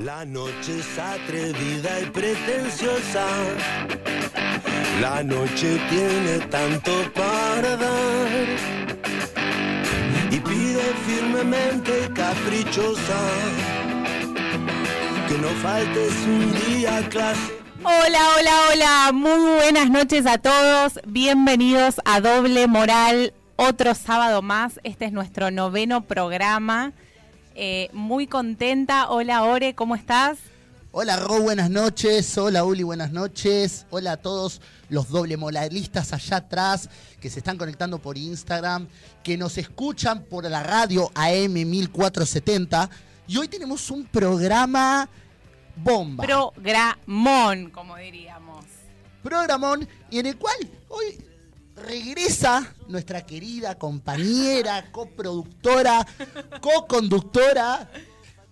La noche es atrevida y pretenciosa. La noche tiene tanto para dar. Y pide firmemente caprichosa. Que no faltes un día clase. Hola, hola, hola. Muy buenas noches a todos. Bienvenidos a Doble Moral. Otro sábado más. Este es nuestro noveno programa. Eh, muy contenta. Hola, Ore, ¿cómo estás? Hola, Ro, buenas noches. Hola, Uli, buenas noches. Hola a todos los doble moralistas allá atrás que se están conectando por Instagram, que nos escuchan por la radio AM 1470. Y hoy tenemos un programa bomba. Programón, como diríamos. Programón, y en el cual hoy regresa nuestra querida compañera, coproductora, co-conductora.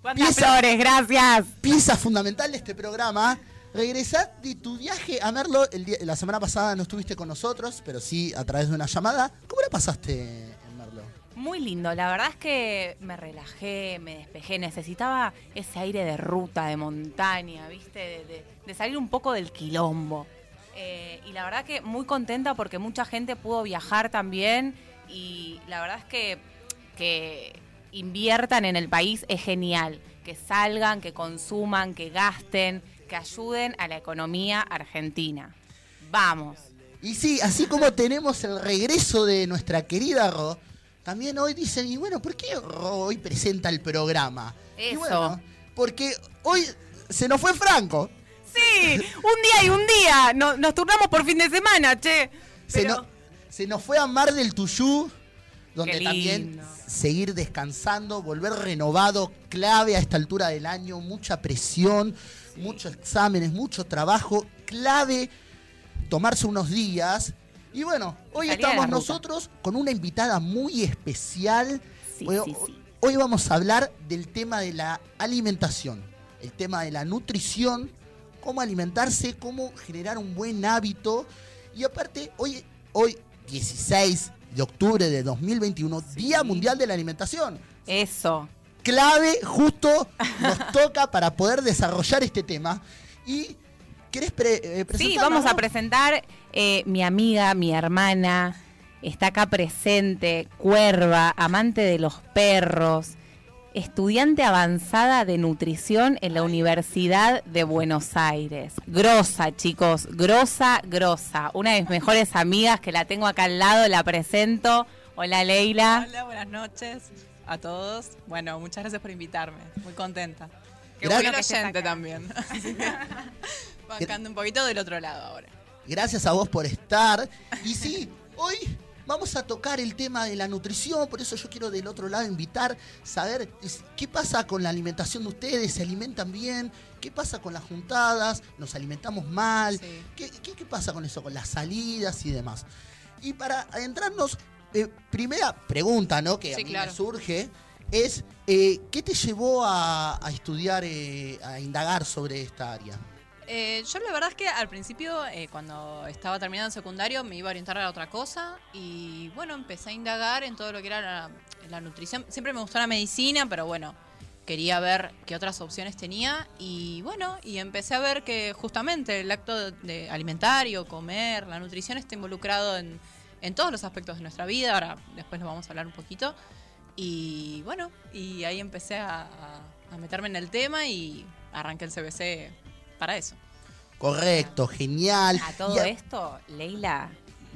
Gracias. pieza fundamental de este programa. Regresá de tu viaje a Merlo. El día- la semana pasada no estuviste con nosotros, pero sí a través de una llamada. ¿Cómo la pasaste en Merlo? Muy lindo, la verdad es que me relajé, me despejé, necesitaba ese aire de ruta, de montaña, ¿viste? De, de- de salir un poco del quilombo. Eh, y la verdad que muy contenta porque mucha gente pudo viajar también y la verdad es que, que inviertan en el país es genial, que salgan, que consuman, que gasten, que ayuden a la economía argentina. Vamos. Y sí, así como tenemos el regreso de nuestra querida Ro, también hoy dicen, y bueno, ¿por qué Ro hoy presenta el programa? Y Eso. bueno, porque hoy se nos fue Franco. Sí, un día y un día. No- nos turnamos por fin de semana, che. Se, Pero- no- se nos fue a Mar del Tuyú, donde también seguir descansando, volver renovado, clave a esta altura del año, mucha presión, muchos exámenes, mucho trabajo, clave tomarse unos días. Y bueno, hoy estamos nosotros con una invitada muy especial. Sí, hoy, sí, sí. hoy vamos a hablar del tema de la alimentación, el tema de la nutrición, cómo alimentarse, cómo generar un buen hábito. Y aparte, hoy, hoy 16 de octubre de 2021, Día Mundial de la Alimentación. Eso. Clave, justo nos toca para poder desarrollar este tema. Y, ¿querés pre- eh, Sí, vamos a presentar eh, mi amiga, mi hermana. Está acá presente, cuerva, amante de los perros, estudiante avanzada de nutrición en la Universidad de Buenos Aires. Grosa, chicos, grosa, grosa. Una de mis mejores amigas que la tengo acá al lado, la presento. Hola, Leila. Hola, buenas noches a todos. Bueno, muchas gracias por invitarme. Muy contenta. Qué Gracias. bueno que acá. también. Bancando un poquito del otro lado ahora. Gracias a vos por estar. Y sí, hoy vamos a tocar el tema de la nutrición, por eso yo quiero del otro lado invitar, saber qué pasa con la alimentación de ustedes, se alimentan bien, qué pasa con las juntadas, nos alimentamos mal, Sí. ¿Qué, qué, qué pasa con eso, con las salidas y demás. Y para adentrarnos, eh, primera pregunta, ¿no? Que a Sí, mí claro. me surge, es eh, ¿qué te llevó a, a estudiar, eh, a indagar sobre esta área? Eh, yo la verdad es que al principio, eh, cuando estaba terminando el secundario, me iba a orientar a otra cosa y bueno, empecé a indagar en todo lo que era la, nutrición. Siempre me gustó la medicina, pero bueno, quería ver qué otras opciones tenía y bueno, y empecé a ver que justamente el acto de, de alimentario, comer, la nutrición está involucrado en, en todos los aspectos de nuestra vida. Ahora, después lo vamos a hablar un poquito. Y bueno, y ahí empecé a, a- a meterme en el tema y arranqué el CBC para eso. Correcto, genial. A todo Y a- esto, Leila,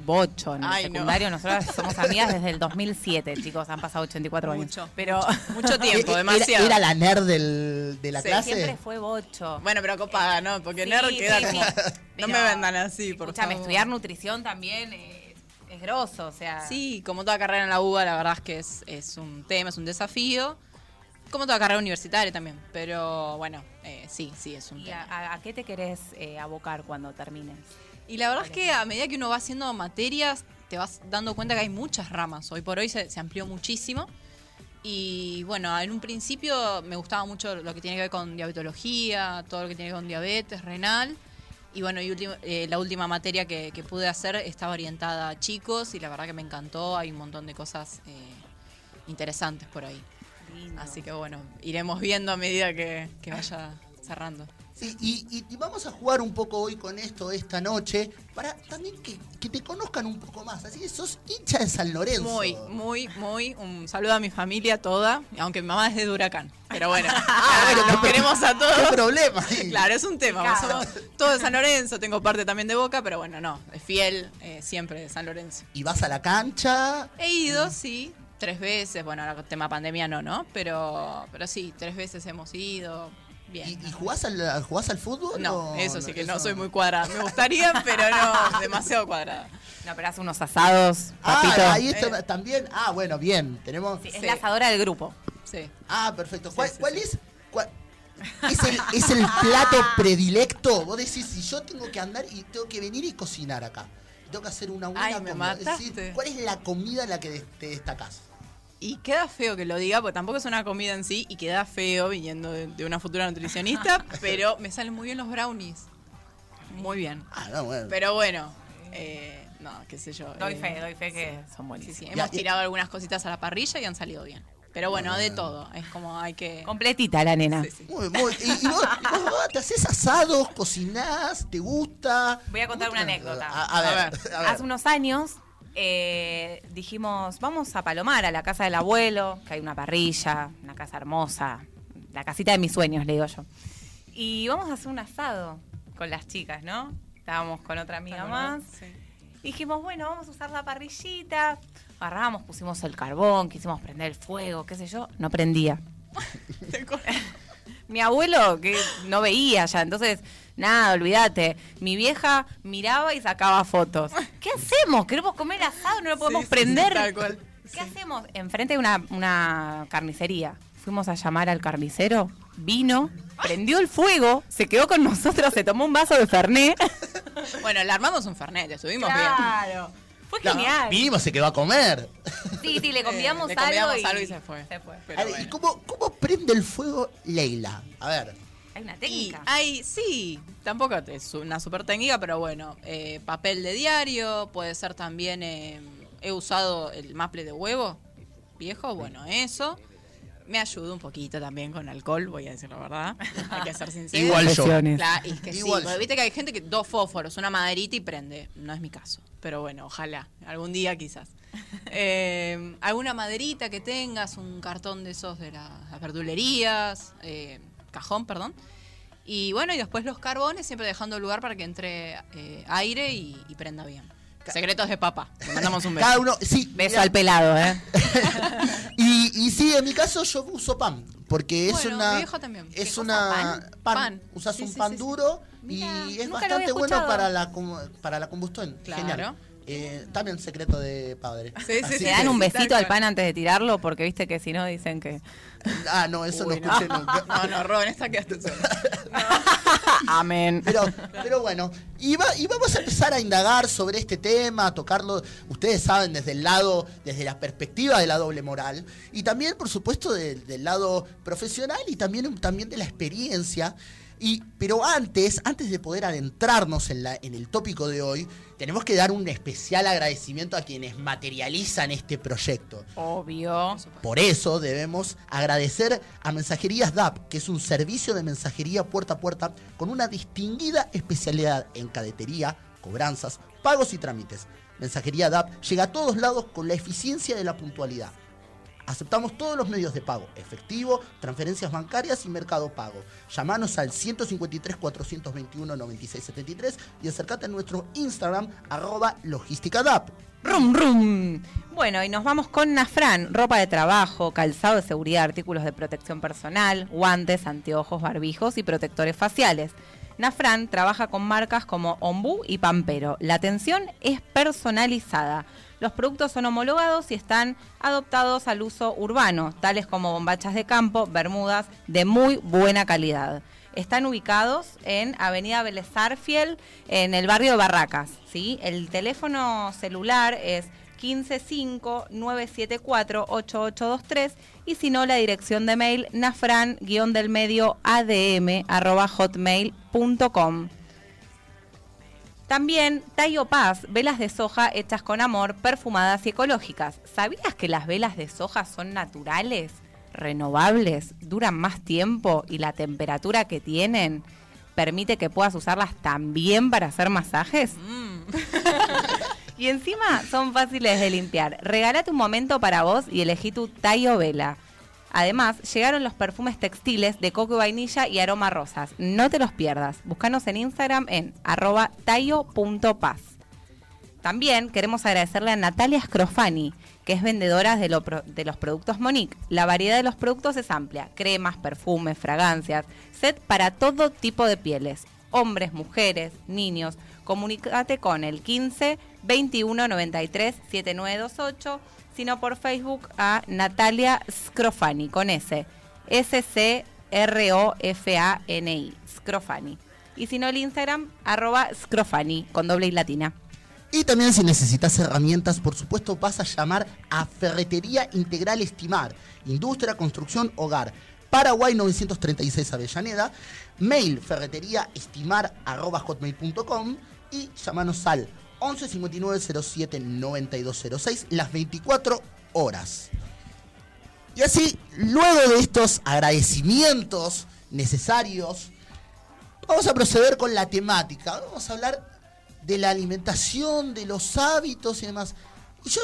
bocho en el Ay, no. secundario. Nosotros somos amigas desde el 2007, chicos. Han pasado 84 años. Mucho. Pero Mucho tiempo, Era- demasiado. Era, la nerd del- de la Sí, clase. siempre fue bocho. Bueno, pero copada, ¿no? Porque Sí, nerd sí, queda sí. como. No Pero, me vendan así, por Escúchame, favor. estudiar nutrición también es, es grosso, o sea. Sí, como toda carrera en la UBA, la verdad es que es, es un tema, es un desafío. Como toda carrera universitaria también. Pero bueno, eh, sí, sí, es un ¿Y tema. a, a- qué te querés eh, abocar cuando termines? Y la verdad es que a medida que uno va haciendo materias, te vas dando cuenta que hay muchas ramas. Hoy por hoy se, se amplió muchísimo. Y bueno, en un principio me gustaba mucho lo que tiene que ver con diabetología, todo lo que tiene que ver con diabetes, renal. Y bueno, y ultim- eh, la última materia que, que pude hacer estaba orientada a chicos y la verdad que me encantó. Hay un montón de cosas eh, interesantes por ahí. Lindo. Así que bueno, iremos viendo a medida que, que vaya cerrando. Sí, y, y- y vamos a jugar un poco hoy con esto esta noche para también que, que te conozcan un poco más. Así que sos hincha de San Lorenzo. Muy, muy, muy. Un saludo a mi familia toda, aunque mi mamá es de Huracán. Pero bueno, Ah, bueno, nos no, queremos a ¿Qué todos. problema? Claro, es un tema. Claro. Somos todos de San Lorenzo, tengo parte también de Boca, pero bueno, no, es fiel eh, siempre de San Lorenzo. Y vas a la cancha. He ido, sí, tres veces. Bueno, ahora con tema pandemia no, ¿no? Pero, pero sí, tres veces hemos ido. Bien. ¿Y, y jugás, al, jugás al fútbol? No, o eso sí que no soy muy cuadrada. Me gustaría, pero no, demasiado cuadrada. No, pero hace unos asados, Ah, ahí está Eh. también. Ah, bueno, bien. Tenemos. Sí, es Sí. la asadora del grupo. Sí. Ah, perfecto. ¿Cuál, sí, cuál sí. es? cuál- ¿Es el, ¿Es el plato predilecto? Vos decís, si yo tengo que andar y tengo que venir y cocinar acá. Tengo que hacer una buena Ay, me comida. Es decir, mataste. ¿Cuál es la comida en la que te destacás? Y queda feo que lo diga, porque tampoco es una comida en sí, y queda feo viniendo de, de una futura nutricionista, pero me salen muy bien los brownies. Muy bien. Ah, no, bueno. Pero bueno, eh, no, qué sé yo. Doy eh, fe, doy fe que son Sí, buenísimos. sí, Ya, hemos tirado algunas cositas a la parrilla y han salido bien. Pero bueno, de todo. Es como hay que. Completita la nena. Sí, sí. Muy, muy. ¿Y, y vos, vos, vos te haces asados, cocinás, te gusta? Voy a contar ¿Cómo una anécdota. A, a ver, A ver. Hace unos años eh, dijimos, vamos a Palomar, a la casa del abuelo, que hay una parrilla, una casa hermosa, la casita de mis sueños, le digo yo. Y vamos a hacer un asado con las chicas, ¿no? Estábamos con otra amiga más. Sí. Dijimos, bueno, vamos a usar la parrillita. Agarramos, pusimos el carbón, quisimos prender el fuego, qué sé yo. No prendía. Mi abuelo, que no veía ya, entonces, nada, olvídate. Mi vieja miraba y sacaba fotos. ¿Qué hacemos? Queremos comer asado, no lo podemos Sí, prender. sí, tal cual. ¿Qué hacemos? Enfrente de una, una carnicería. Fuimos a llamar al carnicero, vino, prendió el fuego, se quedó con nosotros, se tomó un vaso de Fernet. Bueno, le armamos un fernet, estuvimos bien. Claro. Fue No, genial. mínimo se quedó a comer. Sí, sí, le convidamos, le convidamos algo, algo y, y se fue. Se fue. Pero A ver, ¿Y cómo, cómo prende el fuego Leila? A ver. Hay una Y técnica. hay, sí, tampoco es una super técnica, pero bueno, eh, papel de diario, puede ser también, eh, he usado el maple de huevo viejo, bueno, eso. Me ayuda un poquito también con alcohol, voy a decir la verdad, hay que ser sincero. Igual yo. Claro, es que Igual sí, porque yo. viste que hay gente que dos fósforos, una maderita y prende. No es mi caso. Pero bueno, ojalá. Algún día quizás. Eh, alguna maderita que tengas, un cartón de esos de la- las verdulerías, eh, cajón, perdón. Y bueno, y después los carbones, siempre dejando lugar para que entre eh, aire y, y prenda bien. Secretos de papa. Le mandamos un beso. Cada uno, sí. Beso mirá, al pelado, ¿eh? y, y sí, en mi caso yo uso pan, porque es Bueno, una mi viejo también. ¿Qué es una ¿Pan? Pan. usas Sí, un sí, pan sí, duro Mira, y es bastante bueno para la para la combustión. Claro. Genial. Eh, también secreto de padre. Sí, sí, Así sí. Le que- dan un besito al pan antes de tirarlo, porque viste que si no dicen que. Ah, no, eso Uy, no escuché nunca. No, no, Robin, esta quedaste sola. Amén. Pero, pero bueno, y, va- y vamos a empezar a indagar sobre este tema, a tocarlo, ustedes saben, desde el lado, desde la perspectiva de la doble moral, y también, por supuesto, del- del lado profesional y también, también de la experiencia. Y, pero antes, antes de poder adentrarnos en, la, en el tópico de hoy, tenemos que dar un especial agradecimiento a quienes materializan este proyecto. Obvio. Por eso debemos agradecer a Mensajerías DAP, que es un servicio de mensajería puerta a puerta con una distinguida especialidad en cadetería, cobranzas, pagos y trámites. Mensajería DAP llega a todos lados con la eficiencia de la puntualidad. Aceptamos todos los medios de pago, efectivo, transferencias bancarias y mercado pago. Llámanos al 153 421 9673 y acercate a nuestro Instagram arroba logísticadap. Rum, rum. Bueno, y nos vamos con Nafran, ropa de trabajo, calzado de seguridad, artículos de protección personal, guantes, anteojos, barbijos y protectores faciales. Nafran trabaja con marcas como Ombú y Pampero. La atención es personalizada. Los productos son homologados y están adoptados al uso urbano, tales como bombachas de campo, bermudas de muy buena calidad. Están ubicados en Avenida Vélez Arfiel, en el barrio de Barracas. ¿sí? El teléfono celular es 155-974-8823 y si no, la dirección de mail nafran-del medio adm arroba hotmail.com. También Tayo Paz, velas de soja hechas con amor, perfumadas y ecológicas. ¿Sabías que las velas de soja son naturales? renovables duran más tiempo y la temperatura que tienen permite que puedas usarlas también para hacer masajes. Mm. Y encima son fáciles de limpiar. Regálate un momento para vos y elegí tu Tayo Vela. Además, llegaron los perfumes textiles de coco y vainilla y aroma rosas. No te los pierdas. Búscanos en Instagram en arroba tayo.paz. También queremos agradecerle a Natalia Scrofani, que es vendedora de, de los productos Monique. La variedad de los productos es amplia. Cremas, perfumes, fragancias. Set para todo tipo de pieles. Hombres, mujeres, niños. Comunícate con el 15 21 93 7928, sino por Facebook a Natalia Scrofani con S. S-C-R-O-F-A-N-I. Scrofani. Y si no, el Instagram, arroba Scrofani, con doble y latina. Y también si necesitas herramientas, por supuesto vas a llamar a Ferretería Integral Estimar, Industria, Construcción, Hogar. Paraguay 936 Avellaneda, mail ferreteriaestimar.com y llamanos al 11 59 07 9206 las 24 horas. Y así, luego de estos agradecimientos necesarios, vamos a proceder con la temática. Vamos a hablar de la alimentación, de los hábitos y demás. Y yo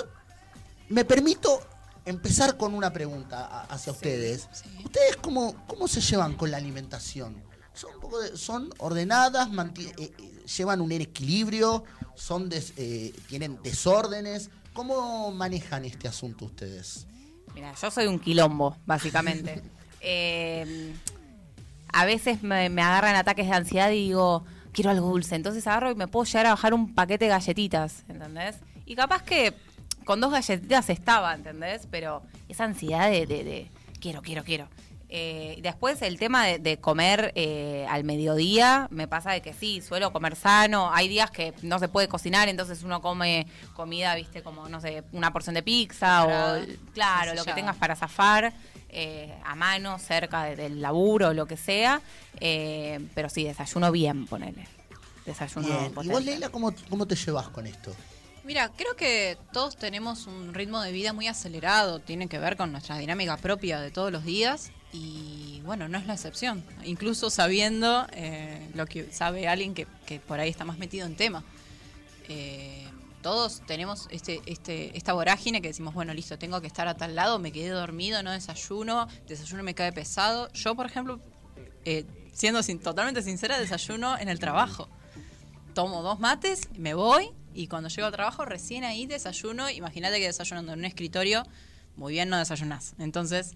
me permito empezar con una pregunta hacia ustedes. sí. ¿Ustedes cómo, cómo se llevan con la alimentación? ¿Son, un poco de- son ordenadas? eh, eh, ¿Llevan un equilibrio? ¿Son des- eh, ¿Tienen desórdenes? ¿Cómo manejan este asunto ustedes? Mira, yo soy un quilombo, básicamente. Eh, a veces me, me agarran ataques de ansiedad y digo, quiero algo dulce. Entonces agarro y me puedo llegar a bajar un paquete de galletitas, ¿entendés? Y capaz que con dos galletitas estaba, ¿entendés? Pero esa ansiedad de, de- de quiero, quiero, quiero. Eh, y después el tema de, de comer eh, al mediodía, me pasa de que sí, suelo comer sano. Hay días que no se puede cocinar, entonces uno come comida, viste, como, no sé, una porción de pizza o, claro, lo que tengas para zafar eh, a mano, cerca de- del laburo, lo que sea. Eh, pero sí, desayuno bien, ponele. Desayuno Bien. ¿Y potente. vos, Leila, cómo, cómo te llevas con esto? Mira, creo que todos tenemos un ritmo de vida muy acelerado, tiene que ver con nuestra dinámica propia de todos los días y bueno, no es la excepción, incluso sabiendo eh, lo que sabe alguien que, que por ahí está más metido en tema. Eh, todos tenemos este, este, esta vorágine que decimos, bueno, listo, tengo que estar a tal lado, me quedé dormido, no desayuno, desayuno me cae pesado. Yo, por ejemplo, eh, siendo sin- totalmente sincera, desayuno en el trabajo tomo dos mates, me voy y cuando llego al trabajo recién ahí desayuno. Imagínate que desayunando en un escritorio, muy bien no desayunás. Entonces,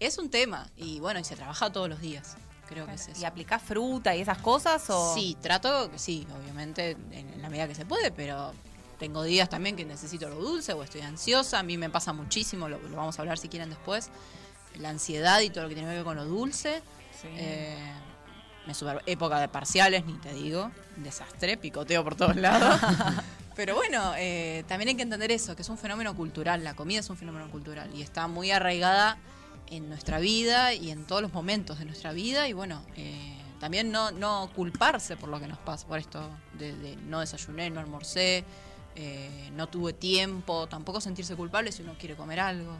es un tema y bueno, y se trabaja todos los días. Creo que es eso. ¿Y aplicás fruta y esas cosas? O... Sí, trato, sí, obviamente en, en la medida que se puede, pero tengo días también que necesito lo dulce o estoy ansiosa. A mí me pasa muchísimo, lo, lo vamos a hablar si quieren después. La ansiedad y todo lo que tiene que ver con lo dulce. Sí. Eh, me super, época de parciales, ni te digo. Desastre, picoteo por todos lados. Pero bueno, eh, también hay que entender eso, que es un fenómeno cultural. La comida es un fenómeno cultural y está muy arraigada en nuestra vida y en todos los momentos de nuestra vida. Y bueno, eh, también no, no culparse por lo que nos pasa, por esto de, de no desayuné, no almorcé, eh, no tuve tiempo. Tampoco sentirse culpable si uno quiere comer algo.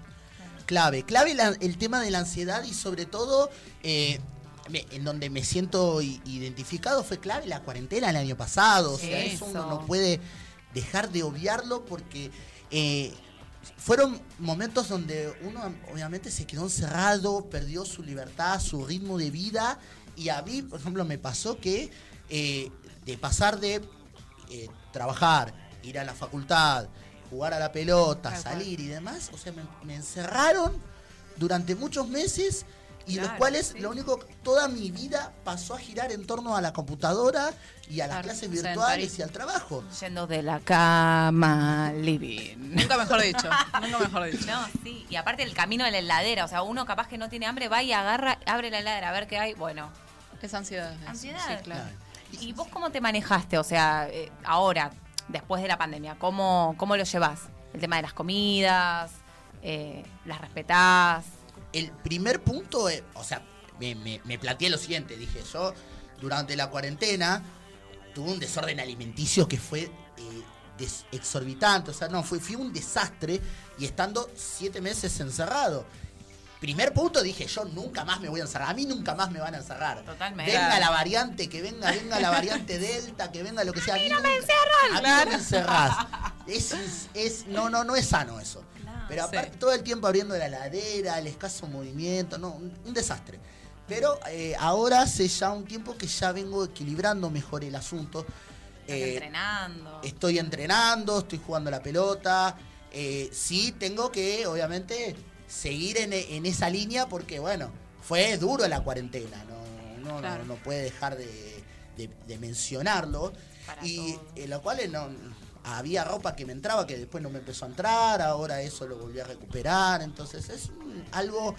clave. Clave la- el tema de la ansiedad y sobre todo eh, en donde me siento identificado fue clave la cuarentena el año pasado. O sea, eso uno no puede dejar de obviarlo porque eh, fueron momentos donde uno obviamente se quedó encerrado, perdió su libertad, su ritmo de vida. Y a mí, por ejemplo, me pasó que eh, de pasar de eh, trabajar, ir a la facultad, jugar a la pelota, salir y demás, o sea, me, me encerraron durante muchos meses y los Claro, cuales sí. lo único, toda mi vida pasó a girar en torno a la computadora y a las Claro, clases virtuales y al trabajo. Yendo de la cama al living. Nunca mejor dicho. nunca mejor dicho. No, sí. Y aparte el camino de la heladera. O sea, uno capaz que no tiene hambre, va y agarra, abre la heladera a ver qué hay. Bueno, Es ansiedad. eso. Ansiedad. Sí, claro. Claro. ¿Y vos cómo te manejaste? O sea, eh, ahora, después de la pandemia, ¿cómo, cómo lo llevas? El tema de las comidas, eh, las respetás. El primer punto, es, o sea, me, me- me planteé lo siguiente, dije, yo durante la cuarentena tuve un desorden alimenticio que fue eh, exorbitante, o sea, no, fue, fue un desastre y estando siete meses encerrado. primer punto dije, yo nunca más me voy a encerrar. A mí nunca más me van a encerrar. Totalmente. Venga la variante, que venga, venga la variante Delta, que venga lo que sea. A mí no me encierran. A mí no me encerrás. Es, es- es- no, no, no es sano eso. Pero sí. aparte todo el tiempo abriendo la heladera, el escaso movimiento, no, un, un desastre. Pero eh, ahora hace ya un tiempo que ya vengo equilibrando mejor el asunto. Eh, entrenando. Estoy entrenando, estoy jugando la pelota. eh, sí, tengo que, obviamente, seguir en, en esa línea porque, bueno, fue duro la cuarentena. No, no, Claro. no, no puede dejar de, de- de mencionarlo. Para y en lo cual eh, no, había ropa que me entraba que después no me empezó a entrar. Ahora eso lo volví a recuperar. Entonces es un- algo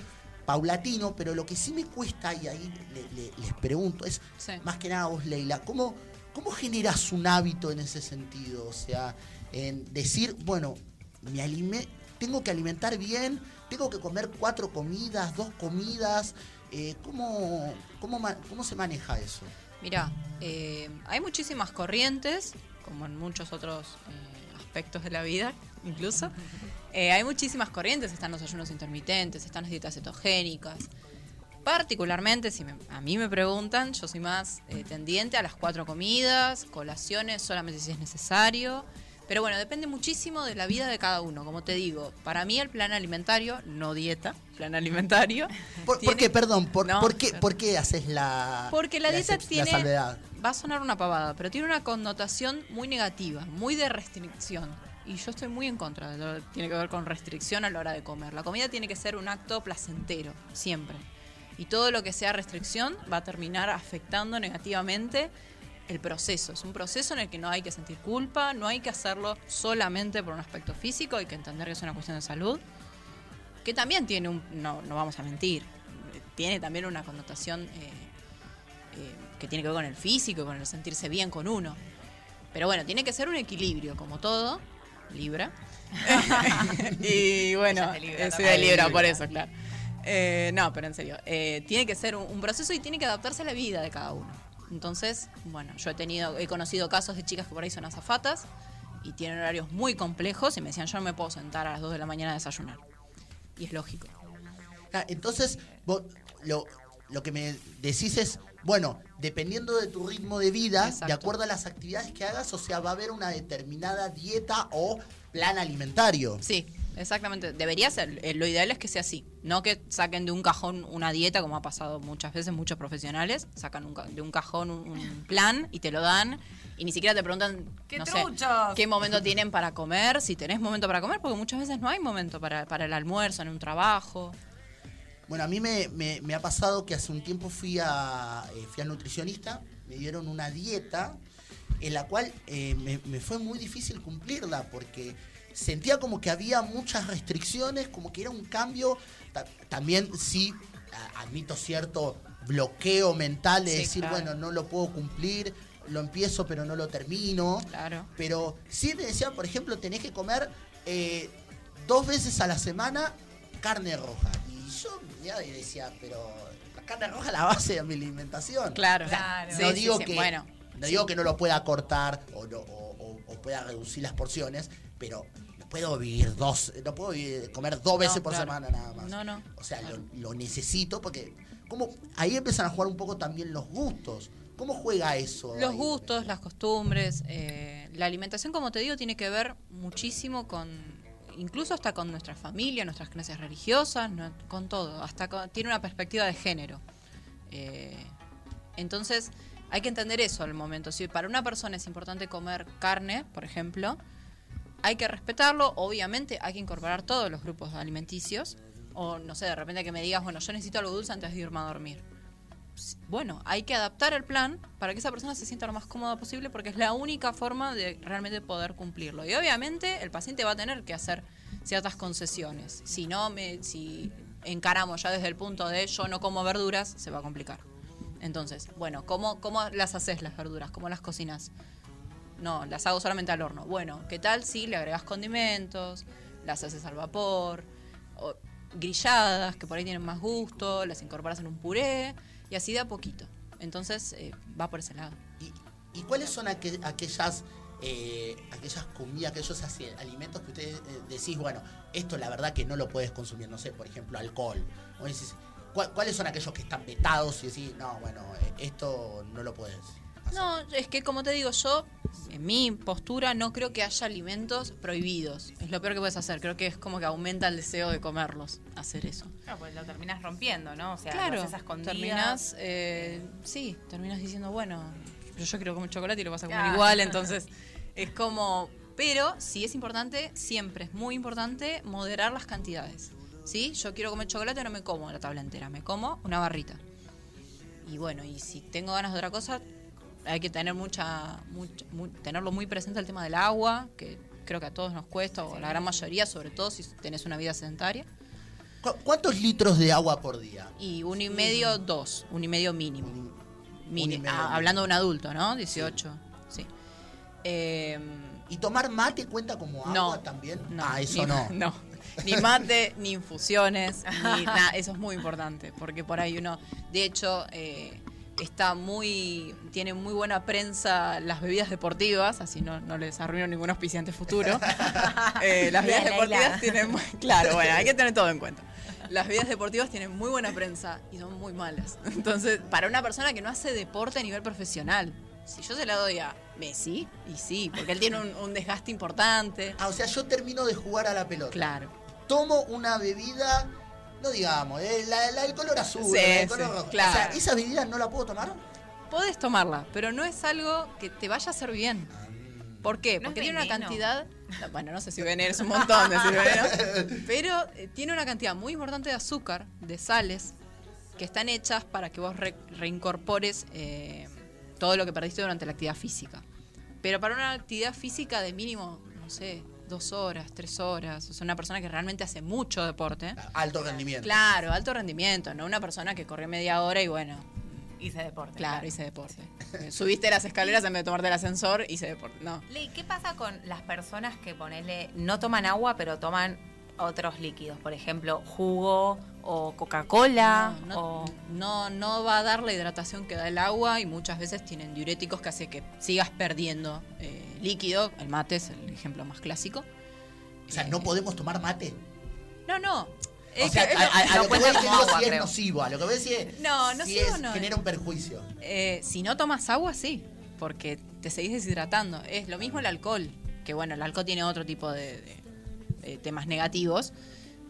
paulatino, pero lo que sí me cuesta, y ahí le- le- les pregunto, es Sí. más que nada vos, Leila, ¿cómo, ¿cómo generas un hábito en ese sentido? O sea, en decir, bueno, me alime- tengo que alimentar bien, tengo que comer cuatro comidas, dos comidas. eh, ¿cómo, cómo, ¿Cómo se maneja eso? Mira, eh, hay muchísimas corrientes, como en muchos otros eh, aspectos de la vida, incluso. Eh, hay muchísimas corrientes, están los ayunos intermitentes, están las dietas cetogénicas. Particularmente, si me- a mí me preguntan, yo soy más eh, tendiente a las cuatro comidas, colaciones solamente si es necesario. Pero bueno, depende muchísimo de la vida de cada uno. Como te digo, para mí el plan alimentario, no dieta, plan alimentario. ¿Por, tiene- por qué, perdón? ¿Por, No, por qué, claro. por qué haces la Porque la dieta tiene. salvedad? va a sonar una pavada, pero tiene una connotación muy negativa, muy de restricción. Y yo estoy muy en contra de lo que tiene que ver con restricción a la hora de comer. La comida tiene que ser un acto placentero, siempre. Y todo lo que sea restricción va a terminar afectando negativamente el proceso. Es un proceso en el que no hay que sentir culpa, no hay que hacerlo solamente por un aspecto físico, hay que entender que es una cuestión de salud que también tiene un, no, no vamos a mentir, tiene también una connotación eh, eh, que tiene que ver con el físico, con el sentirse bien con uno. Pero bueno, tiene que ser un equilibrio, como todo, Libra. y bueno, es Libra eh, soy de Libra, por eso, claro. Eh, no, pero en serio, eh, tiene que ser un, un proceso y tiene que adaptarse a la vida de cada uno. Entonces, bueno, yo he tenido, he conocido casos de chicas que por ahí son azafatas y tienen horarios muy complejos y me decían, yo no me puedo sentar a las 2 de la mañana a desayunar. Y es lógico. Ah, entonces, vos, lo, lo que me decís es, bueno, dependiendo de tu ritmo de vida, de acuerdo a las actividades que hagas, o sea, va a haber una determinada dieta o plan alimentario. Sí, exactamente. Debería ser. Eh, Lo ideal es que sea así. No que saquen de un cajón una dieta, como ha pasado muchas veces, muchos profesionales. Sacan un de un cajón un, un plan y te lo dan. Y ni siquiera te preguntan, ¡Qué no truchos! sé, qué momento tienen para comer, si tenés momento para comer, porque muchas veces no hay momento para, para el almuerzo, en un trabajo. Bueno, a mí me, me- me ha pasado que hace un tiempo fui a eh, fui al nutricionista, me dieron una dieta en la cual eh, me, me fue muy difícil cumplirla porque sentía como que había muchas restricciones, como que era un cambio. Ta- también sí, admito cierto bloqueo mental de Sí, decir, claro. bueno, no lo puedo cumplir, lo empiezo pero no lo termino. Claro. Pero sí me decían, por ejemplo, tenés que comer eh, dos veces a la semana carne roja. Y yo miraba y decía, pero la carne roja es la base de mi alimentación. Claro. O sea, Claro. no Sí, digo sí, que bueno, no digo que no lo pueda cortar o, no- o- o- o pueda reducir las porciones, pero puedo vivir dos, no puedo vivir- comer dos veces por claro. semana nada más. No, no. O sea, lo, lo necesito porque como ahí empiezan a jugar un poco también los gustos. ¿Cómo juega eso? Los ahí? gustos, las costumbres, eh, la alimentación, como te digo, tiene que ver muchísimo con, incluso hasta con nuestra familia, nuestras creencias religiosas, no- con todo, hasta con- tiene una perspectiva de género. Eh, entonces, hay que entender eso al momento. Si para una persona es importante comer carne, por ejemplo, hay que respetarlo, obviamente hay que incorporar todos los grupos alimenticios, o no sé, de repente que me digas, bueno, yo necesito algo dulce antes de irme a dormir bueno, hay que adaptar el plan para que esa persona se sienta lo más cómoda posible porque es la única forma de realmente poder cumplirlo. Y obviamente el paciente va a tener que hacer ciertas concesiones. Si no, me, si encaramos ya desde el punto de yo no como verduras, se va a complicar. Entonces, bueno, ¿cómo, cómo las haces las verduras? ¿Cómo las cocinas? No, las hago solamente al horno. Bueno, ¿qué tal si le agregas condimentos, las haces al vapor, o grilladas, que por ahí tienen más gusto, las incorporas en un puré, y así de a poquito. Entonces, eh, va por ese lado. ¿Y, cuáles son aqu- aquellas eh, aquellas comidas, aquellos alimentos que ustedes eh, decís, bueno, esto la verdad que no lo puedes consumir, no sé, por ejemplo, alcohol. O decís, ¿cuál- ¿cuáles son aquellos que están vetados y decís, no, bueno, eh, esto no lo puedes? No, es que como te digo, yo, en mi postura, no creo que haya alimentos prohibidos. Es lo peor que puedes hacer. Creo que es como que aumenta el deseo de comerlos, hacer eso. Claro, pues lo terminas rompiendo, ¿no? O sea, claro, escondidas. terminas, eh, sí, terminas diciendo, bueno, pero yo quiero comer chocolate y lo vas a comer Ah. igual, entonces es como, pero sí es importante, siempre es muy importante moderar las cantidades. ¿Sí? Yo quiero comer chocolate, no me como la tabla entera, me como una barrita. Y bueno, y si tengo ganas de otra cosa, hay que tener mucha, mucha- mu- tenerlo muy presente el tema del agua, que creo que a todos nos cuesta, o la gran mayoría, sobre todo si tenés una vida sedentaria. ¿Cu- ¿Cuántos litros de agua por día? Y uno y medio, dos, un y medio mínimo. Un- Mini- un y medio ah, mínimo. hablando de un adulto, ¿no? 18, sí. Eh, ¿Y tomar mate cuenta como agua no, también? no, ah, eso ni, no. no. Ni mate, ni infusiones, ni nada. Eso es muy importante, porque por ahí uno, de hecho, eh, está muy, tiene muy buena prensa las bebidas deportivas, así no, no les arruino ningún auspiciante futuro. Eh, las bebidas deportivas tienen muy, claro, bueno, hay que tener todo en cuenta. Las bebidas deportivas tienen muy buena prensa y son muy malas. Entonces, para una persona que no hace deporte a nivel profesional, si yo se la doy a Messi, y sí, porque él tiene un, un desgaste importante. Ah, o sea, yo termino de jugar a la pelota. Claro. Tomo una bebida, no digamos, eh, la, la del color azul, Sí, sí, color rojo. claro. O sea, ¿esa bebida no la puedo tomar? Podés tomarla, pero no es algo que te vaya a hacer bien. ¿Por qué? ¿No es Porque tiene una cantidad. no, Bueno, no sé si veneno es un montón decir veneno. Pero eh, tiene una cantidad muy importante de azúcar, de sales, que están hechas para que vos re- reincorpores eh, todo lo que perdiste durante la actividad física. Pero para una actividad física de mínimo, no sé, dos horas, tres horas, o sea, una persona que realmente hace mucho deporte. Alto rendimiento. Claro, alto rendimiento, no una persona que corrió media hora y bueno, Hice deporte. Claro, hice deporte. Eh, Subiste las escaleras en vez de tomarte el ascensor, hice deporte. No. Ley, ¿qué pasa con las personas que ponele, no toman agua, pero toman otros líquidos? Por ejemplo, jugo o Coca-Cola No, no, o... no, no va a dar la hidratación que da el agua y muchas veces tienen diuréticos que hace que sigas perdiendo eh, líquido. El mate es el ejemplo más clásico. O sea, no podemos tomar mate. No, no. O sea, que- a, a- a lo que voy agua, si es creo. nocivo, a lo que voy a decir No, si nocivo es- no genera un perjuicio. Eh, si no tomas agua, sí, porque te seguís deshidratando. Es lo mismo el alcohol, que bueno, el alcohol tiene otro tipo de, de- de temas negativos,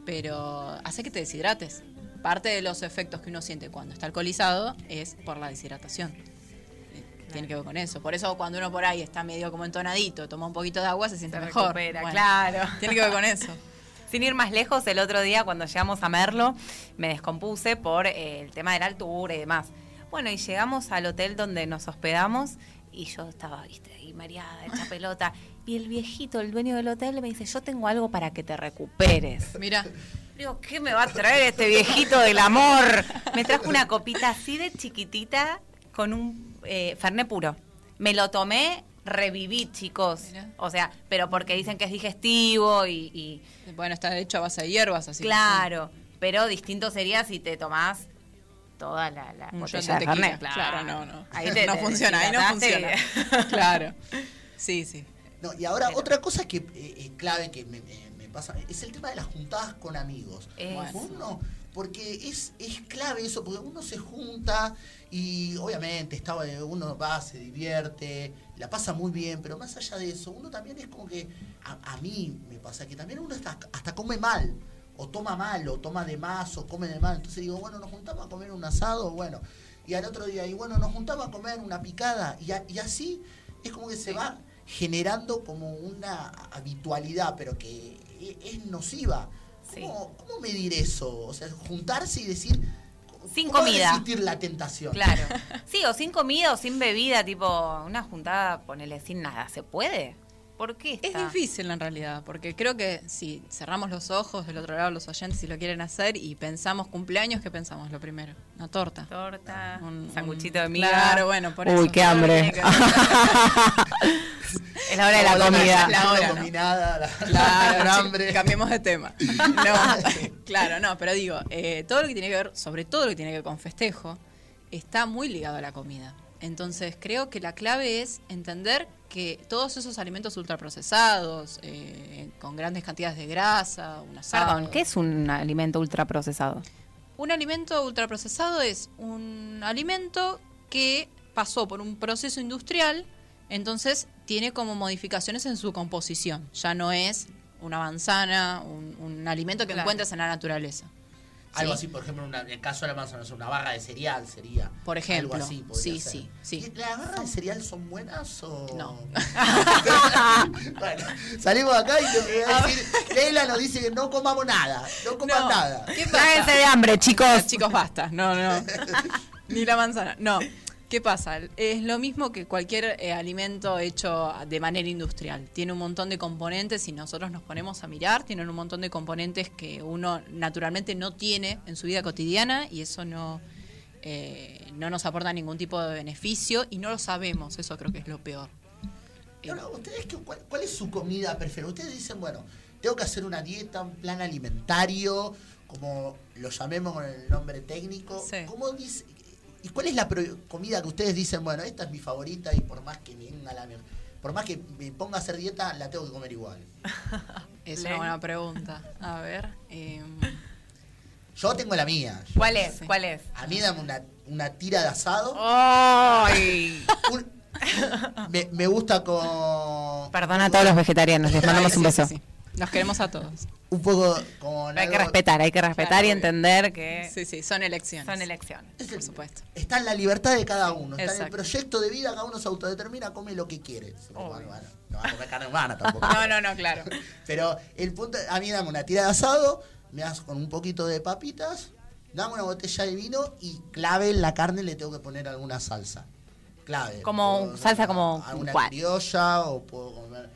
pero hace que te deshidrates. Parte de los efectos que uno siente cuando está alcoholizado es por la deshidratación. Tiene que ver con eso. Por eso cuando uno por ahí está medio como entonadito, toma un poquito de agua, se siente Se mejor. recupera, Bueno, claro. Tiene que ver con eso. Sin ir más lejos, el otro día cuando llegamos a Merlo me descompuse por eh, el tema de la altura y demás. Bueno, y llegamos al hotel donde nos hospedamos y yo estaba, viste, ahí mareada, hecha pelota. Y el viejito, el dueño del hotel, me dice, yo tengo algo para que te recuperes. Mira, Digo, ¿qué me va a traer este viejito del amor? Me trajo una copita así de chiquitita con un eh, Fernet puro. Me lo tomé, reviví, chicos. Mirá. O sea, pero porque dicen que es digestivo y- y bueno, está hecho a base de hierbas, así que Claro, pero distinto sería si te tomás toda la, la sí. Un botella shot de. Fernet. Claro, no, no. Ahí te- no te funciona, ahí no funciona. y- claro. Sí, sí. No, y ahora otra cosa que eh, es clave que me, me- me pasa es el tema de las juntadas con amigos. Eso. Uno, porque es, es clave eso, porque uno se junta y obviamente está, eh, uno va, se divierte, la pasa muy bien, pero más allá de eso, uno también es como que, a, a mí me pasa que también uno hasta, hasta come mal, o toma mal, o toma de más, o come de mal. Entonces digo, bueno, nos juntamos a comer un asado, bueno, y al otro día, y bueno, nos juntamos a comer una picada, y, a- y así es como que se va generando como una habitualidad, pero que e- es nociva. Sí. ¿Cómo, cómo medir eso? O sea, juntarse y decir... Sin ¿cómo comida. resistir la tentación? Claro. Sí, o sin comida o sin bebida, tipo una juntada, ponele sin nada. ¿Se puede? ¿Por qué? Es difícil en realidad, porque creo que si cerramos los ojos del otro lado, los oyentes, si lo quieren hacer, y pensamos cumpleaños, ¿qué pensamos lo primero? Una torta. Torta, Un- sanguchito de miga. Claro, bueno, por Uy, eso. qué hambre. Es la hora de la comida. La hora, combinada, la- Claro, hambre. cambiemos de tema. No, claro, no, pero digo, eh, todo lo que tiene que ver, sobre todo lo que tiene que ver con festejo, está muy ligado a la comida. Entonces creo que la clave es entender que todos esos alimentos ultraprocesados, eh, con grandes cantidades de grasa, un asado, Perdón, ¿qué es un alimento ultraprocesado? Un alimento ultraprocesado es un alimento que pasó por un proceso industrial, entonces tiene como modificaciones en su composición. Ya no es una manzana, un, un alimento que Claro. encuentras en la naturaleza. Algo Sí. así, por ejemplo, una- en el caso de la manzana, una barra de cereal sería. Por ejemplo. Algo así podría Sí, ser. sí, sí. ¿Y ¿Las barras de cereal son buenas o.? No. bueno, salimos acá y te voy a decir. Leila nos dice que no comamos nada. No coman No. nada. ¿Qué Tráguense de hambre, chicos. No, chicos, basta. No, no. Ni la manzana. No. ¿Qué pasa? Es lo mismo que cualquier eh, alimento hecho de manera industrial. Tiene un montón de componentes y nosotros nos ponemos a mirar, tienen un montón de componentes que uno naturalmente no tiene en su vida cotidiana y eso no, eh, no nos aporta ningún tipo de beneficio y no lo sabemos. Eso creo que es lo peor. Ahora, ¿ustedes qué- cuál, cuál es su comida preferida? Ustedes dicen, bueno, tengo que hacer una dieta, un plan alimentario, como lo llamemos con el nombre técnico. Sí. ¿Cómo dice, ¿Y cuál es la comida que ustedes dicen, bueno, esta es mi favorita y por más que me venga la por más que me ponga a hacer dieta, la tengo que comer igual? Es una buena pregunta. A ver. eh, Yo tengo la mía. ¿Cuál es? Sí. ¿Cuál es? A mí dame una, una tira de asado. ¡Ay! Un- me, me gusta con. Perdona a todos los vegetarianos, les mandamos un sí, beso. sí. Nos queremos a todos. Un poco. Hay que respetar, hay que respetar Claro, y entender que Sí, sí, son elecciones. son elecciones. Es el- Por supuesto. Está en la libertad de cada uno. Está en el proyecto de vida, cada uno se autodetermina, come lo que quiere. No va a comer carne humana tampoco. No, no, no, claro. Pero el punto, a mí dame una tira de asado, me das con un poquito de papitas, dame una botella de vino y clave en la carne le tengo que poner alguna salsa. Clave. Como Puedo- salsa como alguna ¿cuál? criolla o puedo comer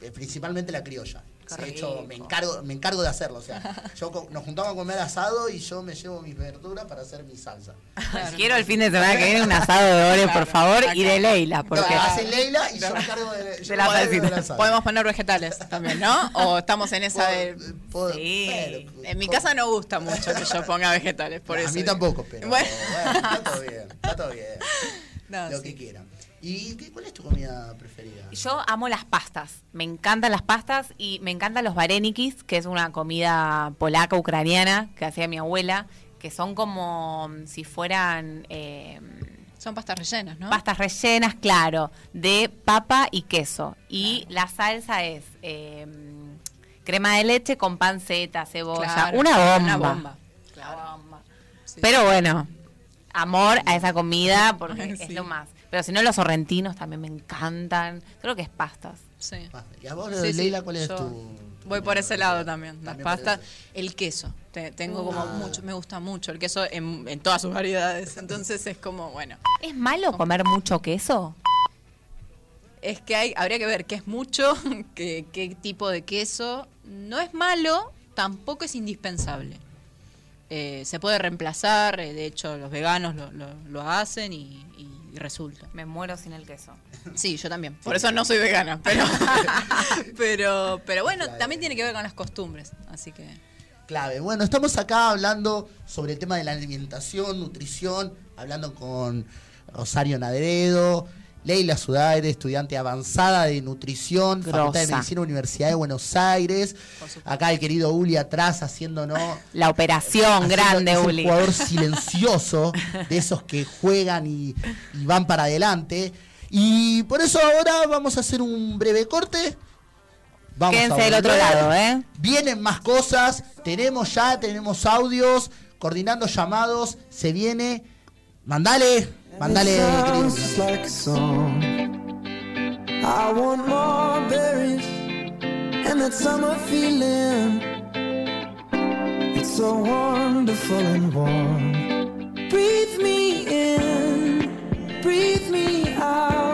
eh, principalmente la criolla. De hecho, me encargo, me encargo de hacerlo. O sea, yo nos juntamos a comer asado y yo me llevo mis verduras para hacer mi salsa. Claro. Quiero el fin de semana que viene un asado de Ore, por Claro, favor, y de Leila, No, porque hace Leila y yo me encargo de, yo De me la asado. Podemos poner vegetales también, ¿no? O estamos en esa de... Puedo- puedo- Sí. En mi casa no gusta mucho que yo ponga vegetales, por a eso. mí digo. tampoco, pero Bueno. bueno, está todo bien, está todo bien. No, lo sí. que quieran. ¿Y qué, cuál es tu comida preferida? yo amo las pastas. Me encantan las pastas y me encantan los varenikis, que es una comida polaca ucraniana que hacía mi abuela, que son como mm, si fueran eh, Son pastas rellenas, ¿no? pastas rellenas, claro, de papa y queso. Y la salsa es eh, crema de leche con panceta, cebolla, Claro, una bomba. Una bomba. Una bomba. Sí. Pero bueno, amor a esa comida porque es lo más. Pero si no, los sorrentinos también me encantan. Creo que es pastas. Sí. ¿Y a vos, Sí, Leila, cuál es tu, Voy por ese lado también. Las También pastas, el queso. Te- tengo como Ah. mucho, me gusta mucho el queso en, en todas sus variedades. Entonces es como, bueno, ¿Es malo comer mucho queso? es que hay, habría que ver qué es mucho, qué, qué tipo de queso. No es malo, tampoco es indispensable. Eh, se puede reemplazar, eh, de hecho los veganos lo, lo- lo hacen y, y resulta. Me muero sin el queso. Sí, yo también. Por eso no soy vegana, pero, pero, pero bueno, también tiene que ver con las costumbres. Así que Clave. Bueno, estamos acá hablando sobre el tema de la alimentación, nutrición, hablando con Rosario Naderedo, Leila Sudaire, estudiante avanzada de nutrición, Facultad de. Medicina, Universidad de Buenos Aires. Acá el querido Uli atrás haciéndonos La operación Haciendo- grande, es un Uli. jugador silencioso, de esos que juegan y, y van para adelante. Y por eso ahora vamos a hacer un breve corte. Vamos a Quédense del otro lado, ¿eh? Vienen más cosas, tenemos ya, tenemos audios, coordinando llamados, se viene. Mandale, querido. like a song. I want more berries and that summer feeling. It's so wonderful and warm. Breathe me in, breathe me out.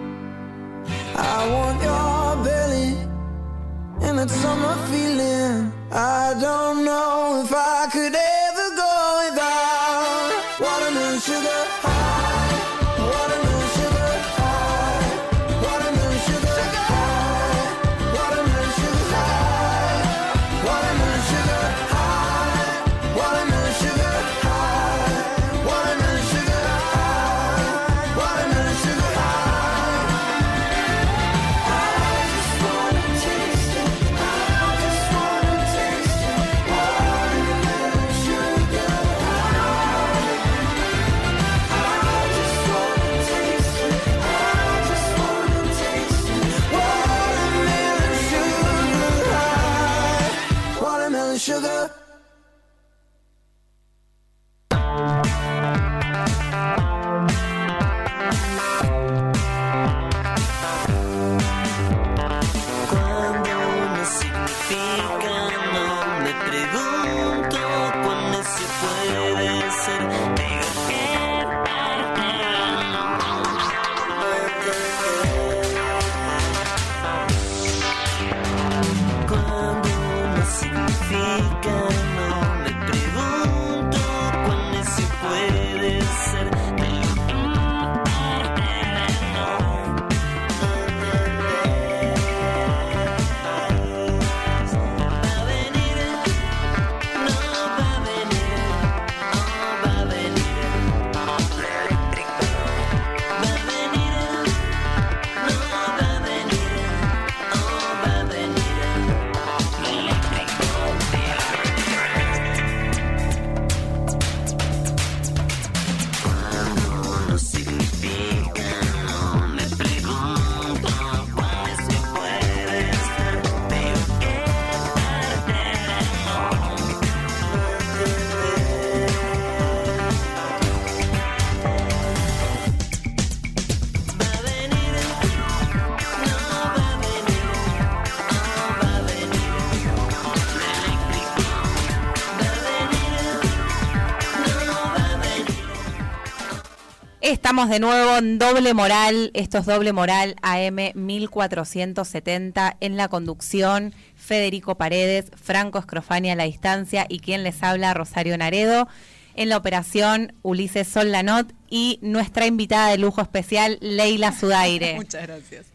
Estamos de nuevo en Doble Moral, esto es Doble Moral AM 1470 en la conducción Federico Paredes, Franco Escrofania a la distancia y quien les habla Rosario Naredo. En la operación Ulises Sollanot y nuestra invitada de lujo especial Leila Sudaire. Muchas gracias.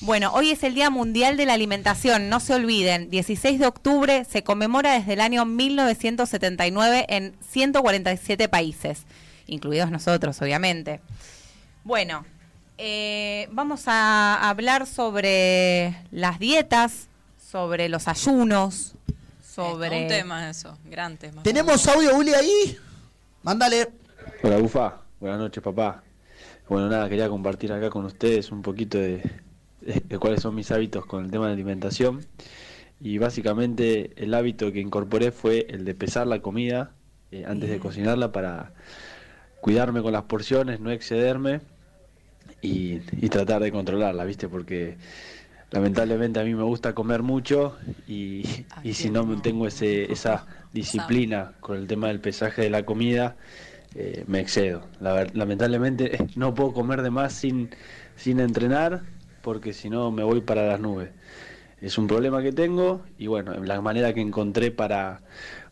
Bueno, hoy es el Día Mundial de la Alimentación, no se olviden, 16 de octubre se conmemora desde el año 1979 en 147 países, incluidos nosotros, obviamente. Bueno, eh, vamos a hablar sobre las dietas, sobre los ayunos, sobre... Un tema eso, gran tema. ¿Tenemos audio, Uli, ahí? Mándale. Hola, Bufa. Buenas noches, papá. Bueno, nada, quería compartir acá con ustedes un poquito de, de- de cuáles son mis hábitos con el tema de alimentación. Y básicamente el hábito que incorporé fue el de pesar la comida eh, antes de cocinarla para cuidarme con las porciones, no excederme y, y tratar de controlarla, ¿viste? Porque lamentablemente a mí me gusta comer mucho y, y si no tengo ese, esa disciplina con el tema del pesaje de la comida, eh, me excedo. La lamentablemente eh, no puedo comer de más sin, sin entrenar porque si no me voy para las nubes. Es un problema que tengo y bueno, la manera que encontré para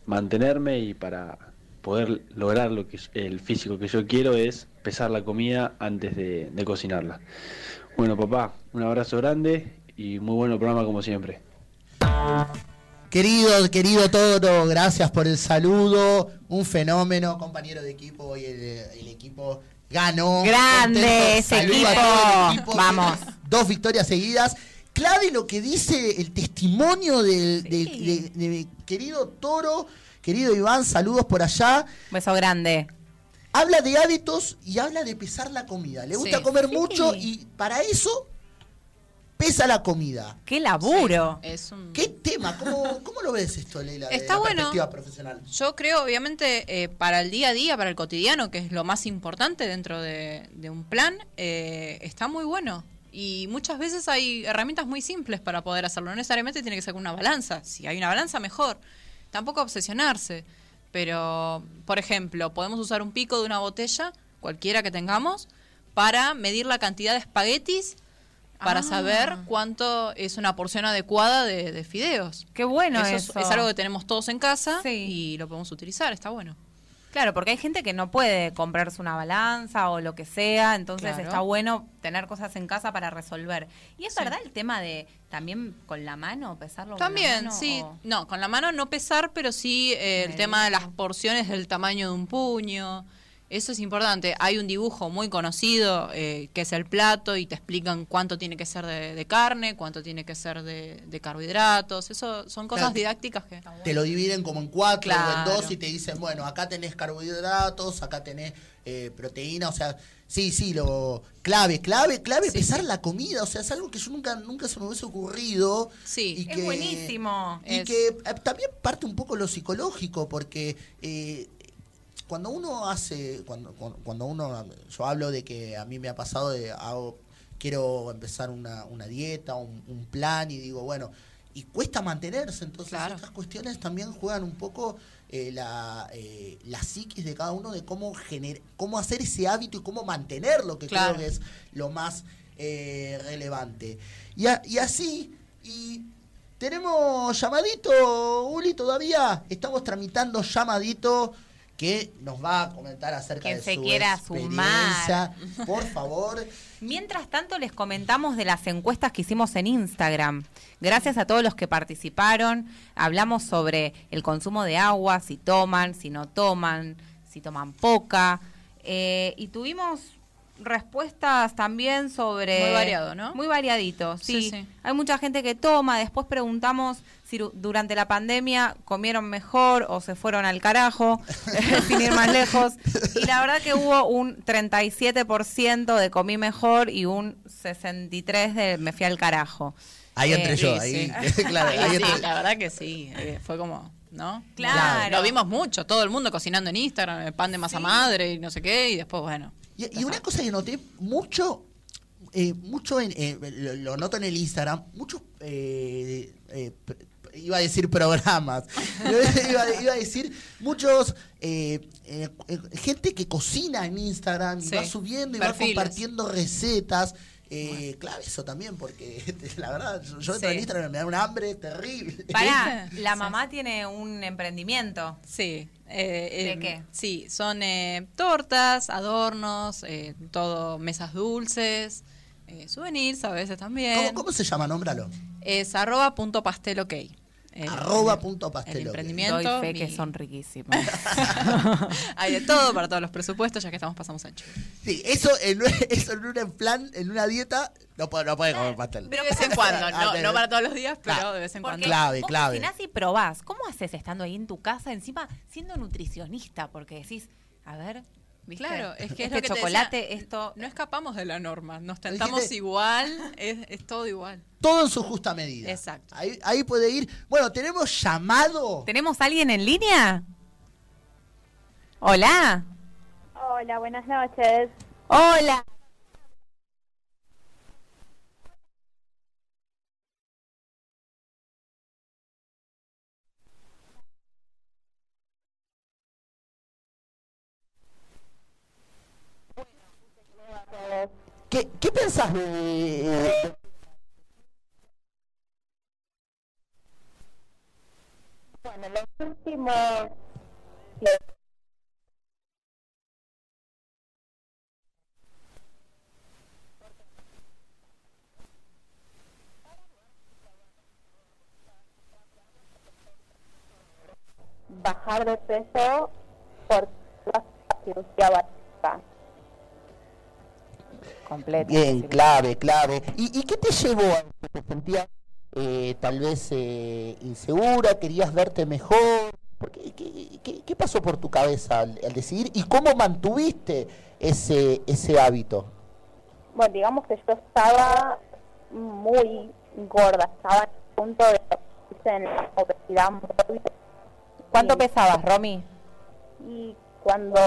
mantenerme y para poder lograr lo que el físico que yo quiero es pesar la comida antes de, de cocinarla. Bueno, papá, un abrazo grande y muy bueno programa como siempre. Querido, querido Toro, gracias por el saludo. Un fenómeno, compañero de equipo. Hoy el, el equipo ganó. Grande ese Saludo a equipo. todo el equipo. Vamos. Dos victorias seguidas. clave lo que dice el testimonio del, Sí. del- de- de mi querido Toro, querido Iván, saludos por allá. Beso grande. Habla de hábitos y habla de pesar la comida. Le gusta Sí. comer Sí. mucho y para eso pesa la comida. ¡Qué laburo! Es un... ¿Qué tema? ¿Cómo, cómo lo ves esto, Leila? de Está la bueno. perspectiva profesional. Yo creo, obviamente, eh, para el día a día, para el cotidiano, que es lo más importante dentro de, de un plan, eh, está muy bueno. Y muchas veces hay herramientas muy simples para poder hacerlo. No necesariamente tiene que ser con una balanza. Si hay una balanza, mejor. Tampoco obsesionarse. Pero, por ejemplo, podemos usar un pico de una botella, cualquiera que tengamos, para medir la cantidad de espaguetis, para Ah. saber cuánto es una porción adecuada de, de fideos. Qué bueno eso, es- algo que tenemos todos en casa Sí. y lo podemos utilizar, está bueno. Claro, porque hay gente que no puede comprarse una balanza o lo que sea, entonces Claro. está bueno tener cosas en casa para resolver. ¿Y es Sí. verdad el tema de también con la mano, pesarlo También, con la mano? sí. o- No, con la mano no pesar, pero sí eh, el tema de las porciones del tamaño de un puño. Eso es importante. Hay un dibujo muy conocido eh, que es el plato y te explican cuánto tiene que ser de, de carne, cuánto tiene que ser de, de carbohidratos. Eso son cosas Claro. didácticas que... Te lo dividen como en cuatro o en dos y te dicen, bueno, acá tenés carbohidratos, acá tenés eh, proteína, o sea, sí, sí, lo clave, clave, clave, Sí, pesar sí. la comida, o sea, es algo que yo nunca, nunca se me hubiese ocurrido. Sí. y Es que- buenísimo. Y Es- que eh, también parte un poco lo psicológico, porque eh, cuando uno hace, cuando, cuando uno, yo hablo de que a mí me ha pasado de, hago, quiero empezar una, una dieta, un, un plan, y digo, bueno, y cuesta mantenerse, entonces Claro. estas cuestiones también juegan un poco eh, la, eh, la psiquis de cada uno de cómo, gener cómo hacer ese hábito y cómo mantenerlo, que Claro. creo que es lo más eh, relevante. Y, a- y así, y tenemos llamadito, Uli, todavía estamos tramitando llamadito que nos va a comentar acerca Quien de se su quiera experiencia. Por favor. Mientras tanto, les comentamos de las encuestas que hicimos en Instagram. Gracias a todos los que participaron. Hablamos sobre el consumo de agua, si toman, si no toman, si toman poca. Eh, y tuvimos respuestas también sobre... Muy variado, ¿no? Muy variadito, sí. Sí, sí. Hay mucha gente que toma. Después preguntamos durante la pandemia comieron mejor o se fueron al carajo, sin ir más lejos. Y la verdad que hubo un 37% de comí mejor y un 63% de me fui al carajo. Ahí Eh, entré yo, sí, ahí, sí. claro, ahí sí, la verdad que sí. eh, fue como, ¿no? Claro. Lo vimos mucho, todo el mundo cocinando en Instagram, el pan de masa madre y no sé qué, y después, bueno. Y, y una cosa que noté mucho, eh, mucho en, eh, lo, lo noto en el Instagram, muchos, eh, eh, iba a decir programas, iba, iba a decir muchos, eh, eh, eh, gente que cocina en Instagram y Sí, va subiendo y perfiles. va compartiendo recetas. Eh, clave eso también, porque la verdad, yo, yo entro Sí. en Instagram y me da un hambre terrible. Pará, la Sí. mamá tiene un emprendimiento. Sí. eh, ¿De qué? Sí, son eh, tortas, adornos, eh, todo, mesas dulces, eh, souvenirs a veces también. ¿Cómo, cómo se llama? Nómbralo. Es arroba punto pastel ok. Eh, Arroba punto pastel El emprendimiento. Doy fe mi- que son riquísimos. Hay de todo para todos los presupuestos, ya que estamos pasamos ancho. Sí, eso en, eso en un plan, en una dieta, no puede, no puede comer pastel. De vez en cuando, no, no para todos los días, pero Claro. de vez en Porque cuando. Clave, vos clave. cocinás y probás. ¿Cómo haces estando ahí en tu casa, encima siendo nutricionista? Porque decís, a ver, ¿viste? Claro, es que es este lo que te chocolate, decía, esto... No escapamos de la norma, nos Dijiste- tentamos igual, es, es todo igual. Todo en su justa medida. Exacto. Ahí, ahí puede ir. Bueno, tenemos llamado. ¿Tenemos alguien en línea? Hola. Hola, buenas noches. Hola. ¿Qué, qué pensás de, Bueno, los últimos bajar de peso por la cirugía básica. Completa. Bien, sí. clave, clave. ¿Y, y qué te llevó a eso? ¿Te sentías eh, tal vez eh, insegura? ¿Querías verte mejor? ¿Por qué, qué, qué- qué pasó por tu cabeza al, al decidir? ¿Y cómo mantuviste ese, ese hábito? Bueno, digamos que yo estaba muy gorda, estaba en el punto de en la obesidad. ¿Cuánto Y- pesabas, Romy? Y cuando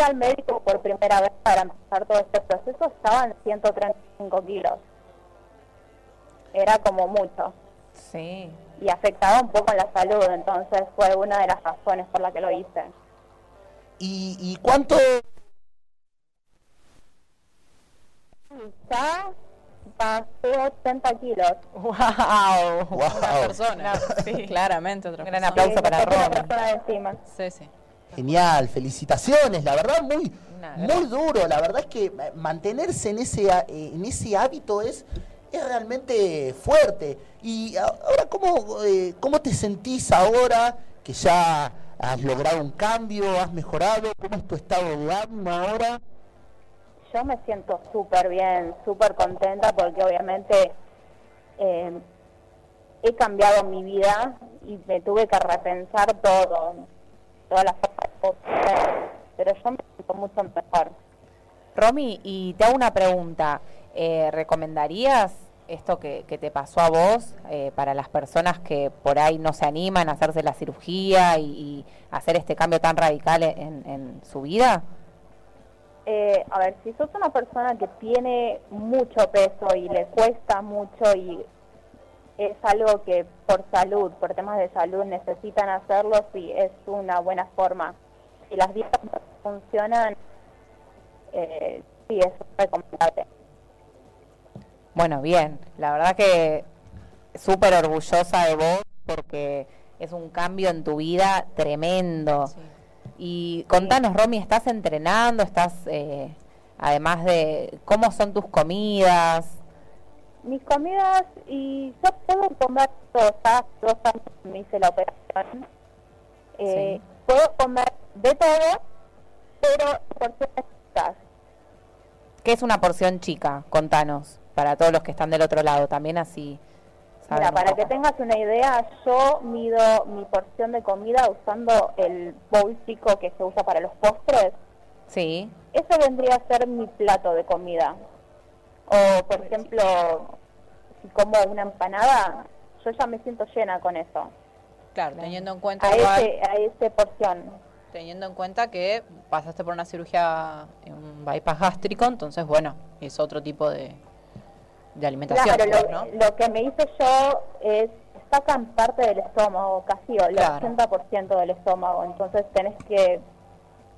fui al médico por primera vez para empezar todo este proceso, estaba en 135 kilos. Era como mucho. Sí. Y afectaba un poco en la salud, entonces fue una de las razones por la que lo hice. ¿Y, y cuánto Ya pasé 80 kilos. ¡Wow! Wow. persona. sí. Claramente otra Gran persona. aplauso Sí, para saqué una persona encima. Sí, sí. Genial, felicitaciones, la verdad muy, muy duro, la verdad es que mantenerse en ese, eh, en ese hábito es, es realmente fuerte. Y ahora, ¿cómo, eh, ¿cómo te sentís ahora que ya has logrado un cambio, has mejorado? ¿Cómo es tu estado de ánimo ahora? Yo me siento súper bien, súper contenta porque obviamente eh, he cambiado mi vida y me tuve que repensar todo, todas las pero yo me siento mucho mejor. Romy, y te hago una pregunta. Eh, ¿Recomendarías esto que, que te pasó a vos eh, para las personas que por ahí no se animan a hacerse la cirugía y, y hacer este cambio tan radical en, en su vida? Eh, a ver, si sos una persona que tiene mucho peso y le cuesta mucho y es algo que por salud, por temas de salud necesitan hacerlo, sí, es una buena forma. Si las dietas no funcionan, eh, sí, es recomendable. Bueno, bien. La verdad que súper orgullosa de vos porque es un cambio en tu vida tremendo. Sí. Y contanos, Romy, ¿estás entrenando? ¿Estás, eh, además de, cómo son tus comidas? Mis comidas, y yo puedo comer hace dos años que me hice la operación. Eh, Sí. Puedo comer de todo, pero porciones chicas. ¿Qué es una porción chica? Contanos, para todos los que están del otro lado, también así. Mira, para que tengas una idea, yo mido mi porción de comida usando el bowl chico que se usa para los postres. Sí, Eso vendría a ser mi plato de comida. O, por ejemplo, si como una empanada, yo ya me siento llena con eso. Claro, teniendo en cuenta A igual, ese, a ese porción. Teniendo en cuenta que pasaste por una cirugía, en un bypass gástrico, entonces bueno, es otro tipo de, de alimentación, Claro, pues, lo, ¿no? lo que me hice yo es sacan parte del estómago, casi el Claro. 80% del estómago. Entonces tenés que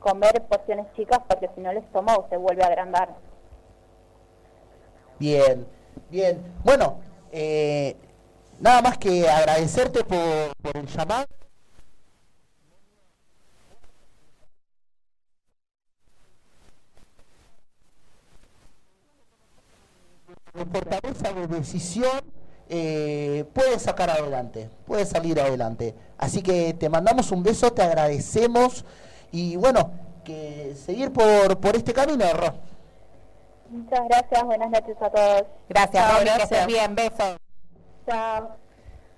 comer porciones chicas porque si no el estómago se vuelve a agrandar. Bien, bien. Bueno, eh, nada más que agradecerte por, por el llamado. De fortaleza de decisión eh, puedes sacar adelante, puedes salir adelante. Así que te mandamos un beso, te agradecemos y bueno, que seguir por, por este camino, Ro. Muchas gracias, buenas noches a todos. gracias, Chao, Romy, que gracias. estés bien, besos. Chao.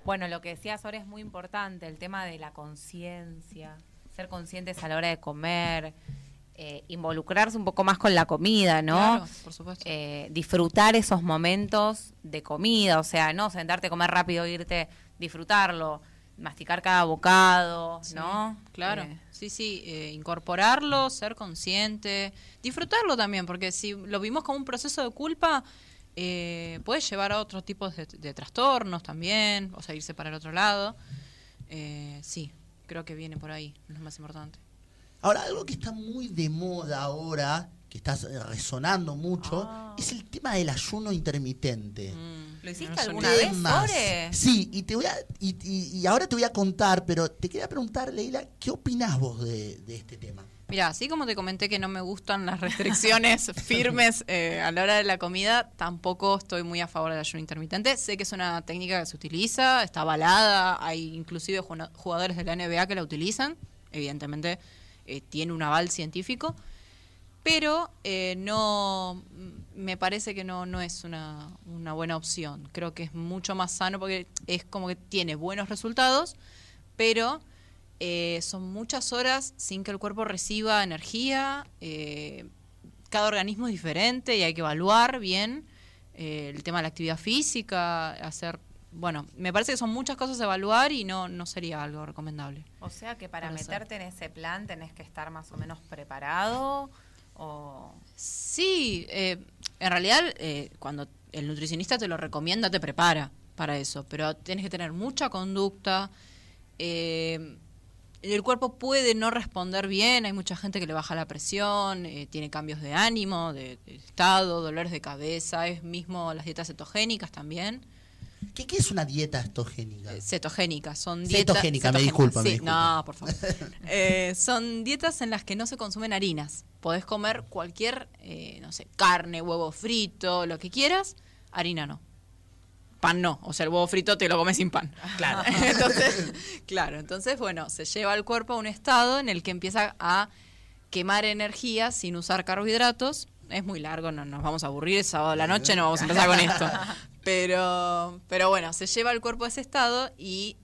Bueno, lo que decías ahora es muy importante, el tema de la conciencia, ser conscientes a la hora de comer, eh, involucrarse un poco más con la comida, ¿no? Claro, por supuesto. Eh, disfrutar esos momentos de comida, o sea, no sentarte a comer rápido, irte, disfrutarlo, masticar cada bocado, Sí, ¿no? Claro, Eh, sí, sí, eh, incorporarlo, ser consciente, disfrutarlo también, porque si lo vimos como un proceso de culpa, eh, puede llevar a otros tipos de, de trastornos también, o sea, irse para el otro lado. Sí, creo que viene por ahí, es lo más importante. Ahora, algo que está muy de moda ahora, que está resonando mucho, Ah. es el tema del ayuno intermitente. Mm, ¿Lo hiciste no alguna vez? Sí, y te voy a, y, y- y ahora te voy a contar, pero te quería preguntar, Leila, ¿qué opinás vos de, de este tema? Mira, así como te comenté que no me gustan las restricciones firmes eh, a la hora de la comida, tampoco estoy muy a favor del ayuno intermitente. Sé que es una técnica que se utiliza, está avalada, hay inclusive jugadores de la NBA que la utilizan, evidentemente eh, tiene un aval científico, pero eh, no me parece que no, no es una, una buena opción. Creo que es mucho más sano porque es como que tiene buenos resultados, pero eh, son muchas horas sin que el cuerpo reciba energía. cada organismo es diferente y hay que evaluar bien el tema de la actividad física, hacer... Bueno, me parece que son muchas cosas a evaluar y no, no sería algo recomendable. O sea que para Para hacer. meterte en ese plan tenés que estar más o menos preparado o... Sí, eh, en realidad eh, cuando el nutricionista te lo recomienda, te prepara para eso, pero tienes que tener mucha conducta. eh, el cuerpo puede no responder bien, hay mucha gente que le baja la presión, eh, tiene cambios de ánimo, de, de estado, dolores de cabeza, es mismo las dietas cetogénicas también. ¿Qué, qué es una dieta estogénica? Eh, cetogénicas, son dietas... Cetogénica, me disculpa, me sí, disculpa. No, por favor. Eh, son dietas en las que no se consumen harinas. Podés comer cualquier, eh, no sé, carne, huevo frito, lo que quieras, harina no. Pan no, o sea, el huevo frito te lo comes sin pan. Claro. entonces, claro, entonces, bueno, se lleva al cuerpo a un estado en el que empieza a quemar energía sin usar carbohidratos. Es muy largo, no nos vamos a aburrir, es sábado a la noche, no vamos a empezar con esto. Pero, pero bueno, se lleva al cuerpo a ese estado y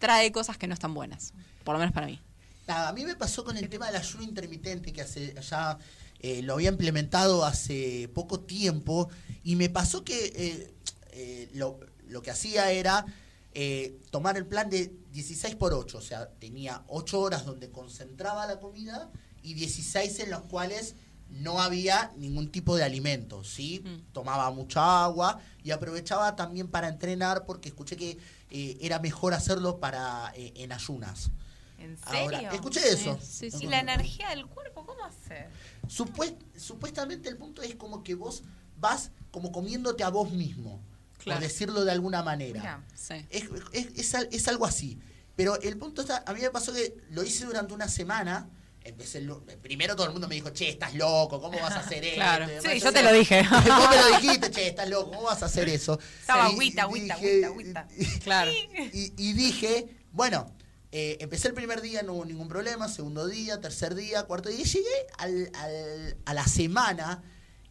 trae cosas que no están buenas, por lo menos para mí. Nada, a mí me pasó con el tema del ayuno intermitente que hace ya eh, lo había implementado hace poco tiempo y me pasó que eh, eh, lo, lo que hacía era eh, tomar el plan de 16 por 8, o sea, tenía 8 horas donde concentraba la comida y 16 en los cuales no había ningún tipo de alimento, ¿sí? Mm. Tomaba mucha agua y aprovechaba también para entrenar porque escuché que eh, era mejor hacerlo para eh, en ayunas. ¿En serio? Ahora, escuché eso. Sí, sí, ¿Y sí. la energía del cuerpo cómo hace? Supuest- supuestamente el punto es como que vos vas como comiéndote a vos mismo, Claro. por decirlo de alguna manera. Mira. Sí. Es, es- es es algo así. Pero el punto está, a mí me pasó que lo hice durante una semana. Empecé primero todo el mundo me dijo, che, estás loco, ¿cómo vas a hacer eso? Claro. Sí, yo te lo dije. Vos me lo dijiste, che, estás loco, ¿cómo vas a hacer eso? Estaba Y- agüita, agüita, dije- agüita, agüita. Claro. y, y dije, bueno, eh, empecé el primer día, no hubo ningún problema, segundo día, tercer día, cuarto día, y llegué al, al- a la semana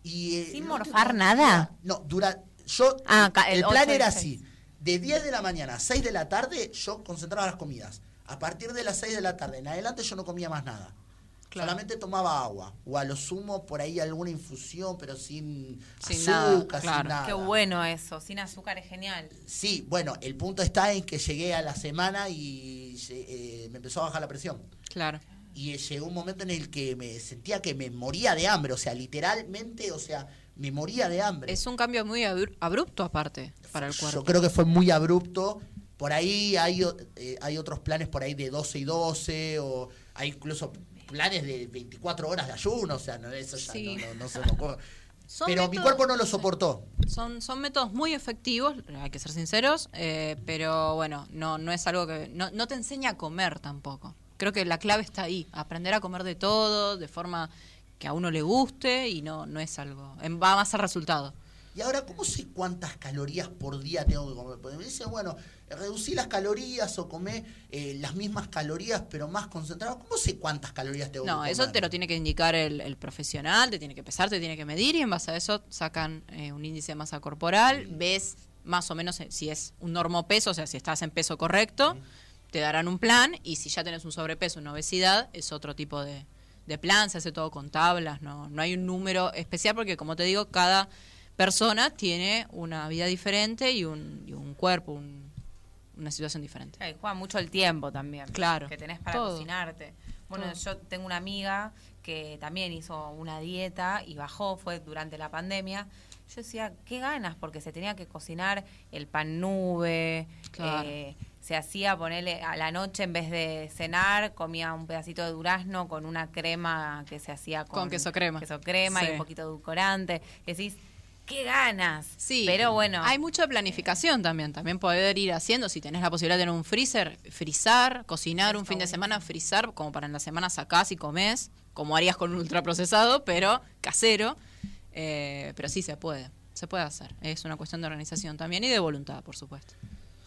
y... eh, ¿Sin morfar nada? no, dura, yo, Ah, el, el plan era así, de 10 de la mañana a 6 de la tarde yo concentraba las comidas. A partir de las 6 de la tarde en adelante yo no comía más nada. Claro. Solamente tomaba agua. O a lo sumo por ahí alguna infusión, pero sin, Sin azúcar, nada, claro. sin nada. Qué bueno eso, sin azúcar es genial. Sí, bueno, el punto está en que llegué a la semana y eh, me empezó a bajar la presión. Claro. Y eh, llegó un momento en el que me sentía que me moría de hambre, o sea, literalmente, o sea, me moría de hambre. Es un cambio muy abru- abrupto aparte para el cuerpo. Yo creo que fue muy abrupto. Por ahí hay, eh, hay otros planes por ahí de 12 y 12, o hay incluso planes de 24 horas de ayuno, o sea, no, eso ya Sí. no, no- no se me ocurre. Pero mi cuerpo no lo soportó. Son, son métodos muy efectivos, hay que ser sinceros, eh, pero bueno, no, no es algo que... No, no te enseña a comer tampoco. Creo que la clave está ahí, aprender a comer de todo, de forma que a uno le guste y no, no es algo... Va más al resultado. Y ahora, ¿cómo sé cuántas calorías por día tengo que comer? Porque me dicen, bueno, reducí las calorías o comé eh, las mismas calorías, pero más concentrado. ¿Cómo sé cuántas calorías tengo que No, comer? eso te lo tiene que indicar el, el profesional, te tiene que pesar, te tiene que medir y en base a eso sacan eh, un índice de masa corporal, ves más o menos eh, si es un normopeso, o sea, si estás en peso correcto, te darán un plan y si ya tenés un sobrepeso, una obesidad, es otro tipo de, de plan, se hace todo con tablas, no, no hay un número especial porque como te digo, cada persona tiene una vida diferente y un, y un cuerpo, un- una situación diferente. Ay, juega mucho el tiempo también. Claro, Que tenés para todo. cocinarte. Bueno, Todo. yo tengo una amiga que también hizo una dieta y bajó, fue durante la pandemia. Yo decía, qué ganas, porque se tenía que cocinar el pan nube. Claro. eh, se hacía ponerle a la noche en vez de cenar, comía un pedacito de durazno con una crema que se hacía con, Con queso crema. queso crema y un poquito de edulcorante. Decís, qué ganas. Sí, pero bueno. Hay mucha planificación también. También poder ir haciendo, si tenés la posibilidad de tener un freezer, frizar, cocinar un fin de semana, frizar, como para en la semana sacás y comés, como harías con un ultraprocesado, pero casero. Eh, pero sí se puede, se puede hacer. Es una cuestión de organización también y de voluntad, por supuesto.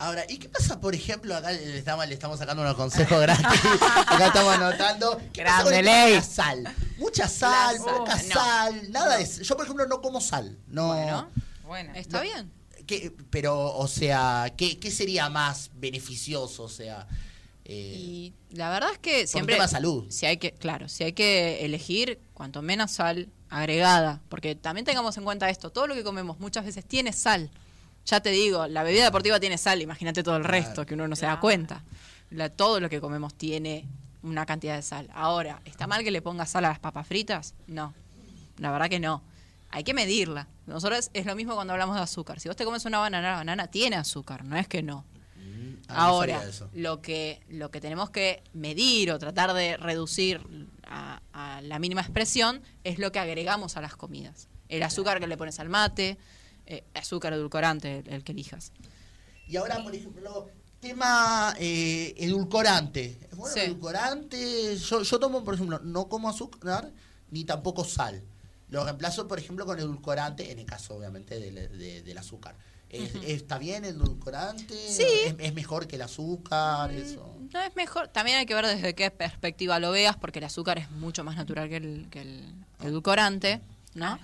Ahora, ¿y qué pasa, por ejemplo, acá le estamos, le estamos sacando unos consejos gratis, acá estamos anotando, ¿qué pasa con ley. la sal? Mucha sal, La poca sal, no. sal, nada de eso. Yo, por ejemplo, no como sal. No. Bueno, Bueno. está No. bien. ¿Qué- pero, o sea, ¿qué, qué sería más beneficioso? O sea, eh, Y la verdad es que siempre. tema de salud. Si hay que, claro, si hay que elegir, cuanto menos sal agregada. Porque también tengamos en cuenta esto: todo lo que comemos muchas veces tiene sal. Ya te digo, la bebida deportiva tiene sal, imagínate todo el resto, que uno no se da cuenta. La- todo lo que comemos tiene una cantidad de sal. Ahora, ¿está mal que le pongas sal a las papas fritas? No. La verdad que no. Hay que medirla. Nosotros es lo mismo cuando hablamos de azúcar. Si vos te comes una banana, la banana tiene azúcar, no es que no. ah, no Ahora, lo que, lo que tenemos que medir o tratar de reducir a, a la mínima expresión es lo que agregamos a las comidas. El azúcar que le pones al mate, eh, azúcar edulcorante, el, el que elijas. Y ahora, por ejemplo, tema eh, edulcorante. ¿Es bueno Sí. edulcorante? Yo, yo tomo, por ejemplo, no como azúcar ni tampoco sal. Lo reemplazo, por ejemplo, con edulcorante, en el caso, obviamente, del, de- del azúcar. ¿Es- ¿Está bien el edulcorante? Sí. ¿Es, es mejor que el azúcar? Eso. No es mejor, también hay que ver desde qué perspectiva lo veas, porque el azúcar es mucho más natural que el, que el edulcorante, ¿no?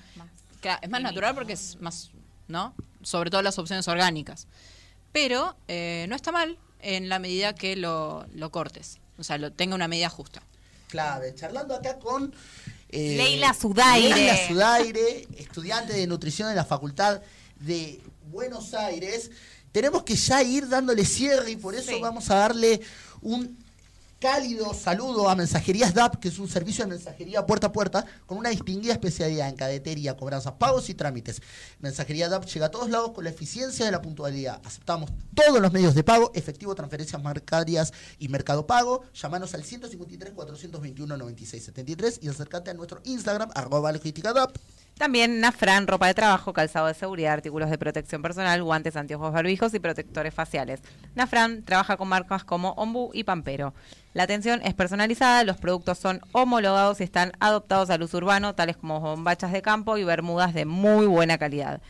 Claro, es más natural porque es más, ¿no? Sobre todo las opciones orgánicas. Pero eh, no está mal en la medida que lo, lo cortes, o sea, lo tenga una medida justa. Clave. Charlando acá con... eh, Leila Zudaire. Leila Zudaire, estudiante de nutrición en la Facultad de Buenos Aires. Tenemos que ya ir dándole cierre y por eso Sí. vamos a darle un cálido saludo a Mensajerías DAP, que es un servicio de mensajería puerta a puerta con una distinguida especialidad en cadetería, cobranzas, pagos y trámites. Mensajería DAP llega a todos lados con la eficiencia de la puntualidad. Aceptamos todos los medios de pago, efectivo, transferencias bancarias y mercado pago. Llámanos al 153 421 9673 y acércate a nuestro Instagram, arroba logística DAP. También Nafran, ropa de trabajo, calzado de seguridad, artículos de protección personal, guantes, anteojos, barbijos y protectores faciales. Nafran trabaja con marcas como Ombu y Pampero. La atención es personalizada, los productos son homologados y están adoptados al uso urbano, tales como bombachas de campo y bermudas de muy buena calidad.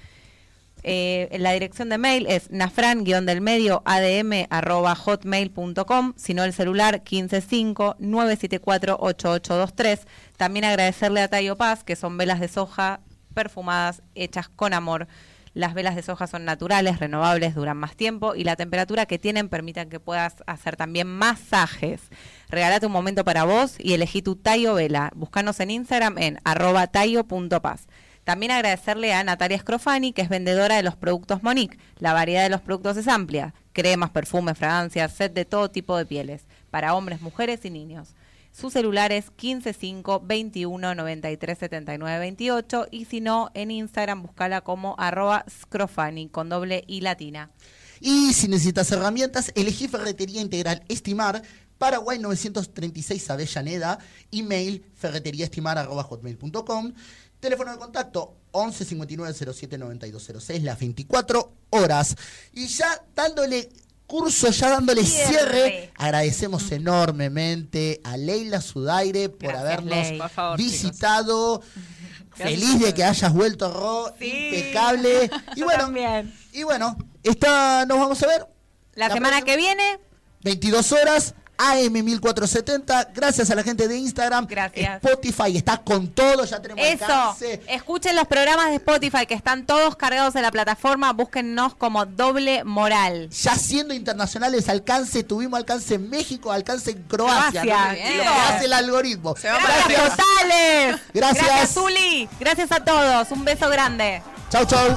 Eh, la dirección de mail es nafran-del medio adm arroba hotmail.com, sino el celular 155-974-8823. También agradecerle a Tayo Paz, que son velas de soja perfumadas, hechas con amor. Las velas de soja son naturales, renovables, duran más tiempo y la temperatura que tienen permiten que puedas hacer también masajes. Regálate un momento para vos y elegí tu Tayo Vela. Búscanos en Instagram en arroba tayo.paz. También agradecerle a Natalia Scrofani, que es vendedora de los productos Monique. La variedad de los productos es amplia. Cremas, perfumes, fragancias, set de todo tipo de pieles. Para hombres, mujeres y niños. Su celular es 155 21 93 79 28 y si no, en Instagram buscala como arroba scrofani con doble i latina. Y si necesitas herramientas, elegí Ferretería Integral Estimar, Paraguay 936 Avellaneda, email ferreteriaestimar.com, teléfono de contacto 11 59 07 9206, las 24 horas. Y ya dándole curso, ya dándole cierre, Cierre. agradecemos enormemente a Leila Sudaire por Gracias, habernos Ley. Por favor, visitado. Gracias Feliz de que hayas vuelto, Ro, Sí. impecable. Y bueno, también. y bueno, esta nos vamos a ver La, La semana próxima- que viene, 22 horas, AM 1470. Gracias a la gente de Instagram. Gracias. Spotify está con todo, ya tenemos eso. alcance. Escuchen los programas de Spotify que están todos cargados en la plataforma. Búsquennos como doble moral. Ya siendo internacionales, alcance, tuvimos alcance en México, alcance en Croacia. Croacia, ¿no? Lo que hace el algoritmo. Gracias, arriba. totales. Gracias. Gracias, Zuli. Gracias a todos. Un beso grande. Chau, chau.